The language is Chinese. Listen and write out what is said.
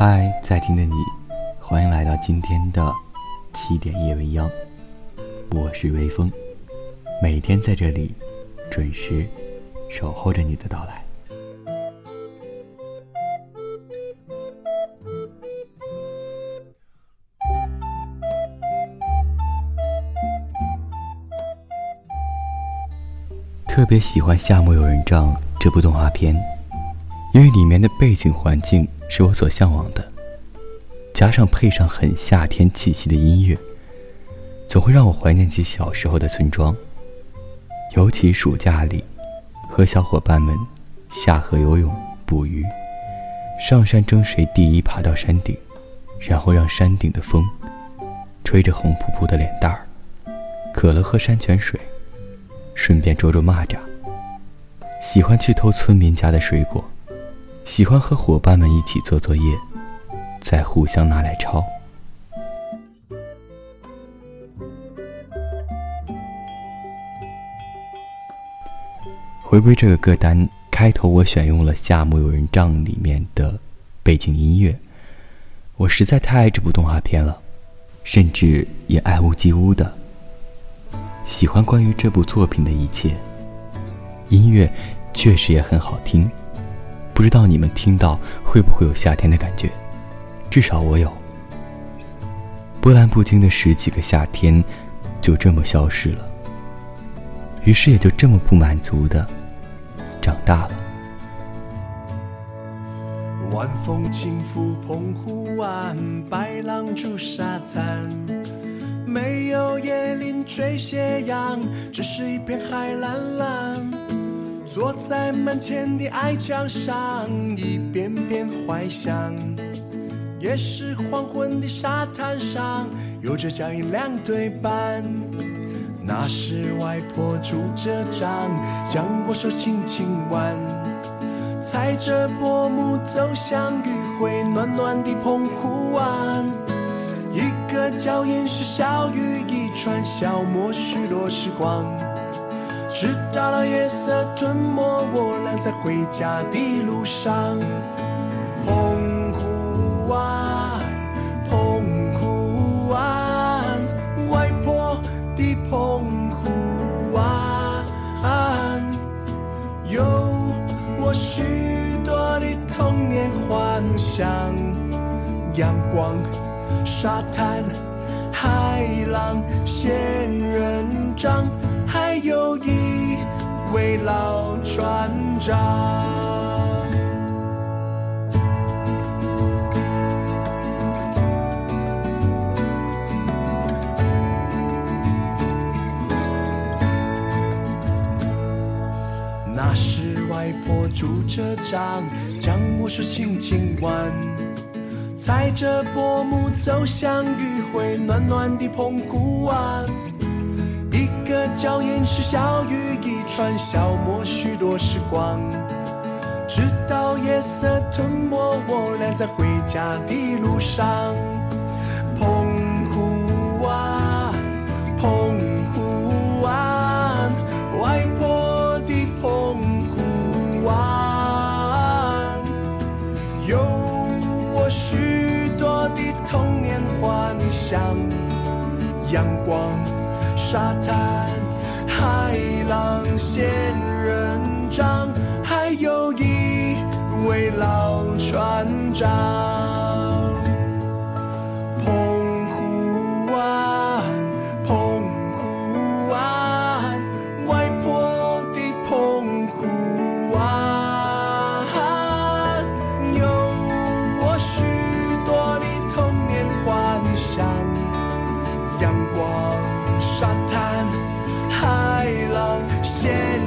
嗨，在听的你，欢迎来到今天的七点夜未央。我是微风，每天在这里准时守候着你的到来。特别喜欢《夏目友人帐》这部动画片，因为里面的背景环境是我所向往的，加上配上很夏天气息的音乐，总会让我怀念起小时候的村庄。尤其暑假里，和小伙伴们下河游泳、捕鱼，上山争谁第一爬到山顶，然后让山顶的风吹着红扑扑的脸蛋儿，渴了喝山泉水。顺便捉捉蚂蚱。喜欢去偷村民家的水果，喜欢和伙伴们一起做作业，再互相拿来抄。回归这个歌单，开头我选用了《夏目友人帐》里面的背景音乐。我实在太爱这部动画片了，甚至也爱屋及乌的。喜欢关于这部作品的一切，音乐确实也很好听，不知道你们听到会不会有夏天的感觉？至少我有。波澜不惊的十几个夏天，就这么消失了。于是也就这么不满足的长大了。晚风轻拂澎湖湾，白浪逐沙滩。没有椰林缀斜阳，只是一片海蓝蓝。坐在门前的矮墙上，一遍遍怀想。也是黄昏的沙滩上，有着脚印两对半。那是外婆拄着杖，将我手轻轻挽。踩着薄暮走向余晖暖暖的澎湖湾。一个脚印是小雨一串，消磨许多时光。直到了夜色吞没我俩在回家的路上。澎湖湾，澎湖湾，外婆的澎湖湾，有我许多的童年幻想，阳光。沙滩、海浪、仙人掌，还有一位老船长。那时外婆拄着杖，将我手轻轻挽。踩着薄暮走向余晖暖暖的澎湖湾，一个脚印是小雨一串，消磨许多时光，直到夜色吞没我俩在回家的路上。澎湖湾，澎湖湾，外婆的澎湖湾，有我许。像阳光、沙滩、海浪、仙人掌，还有一位老船长。share.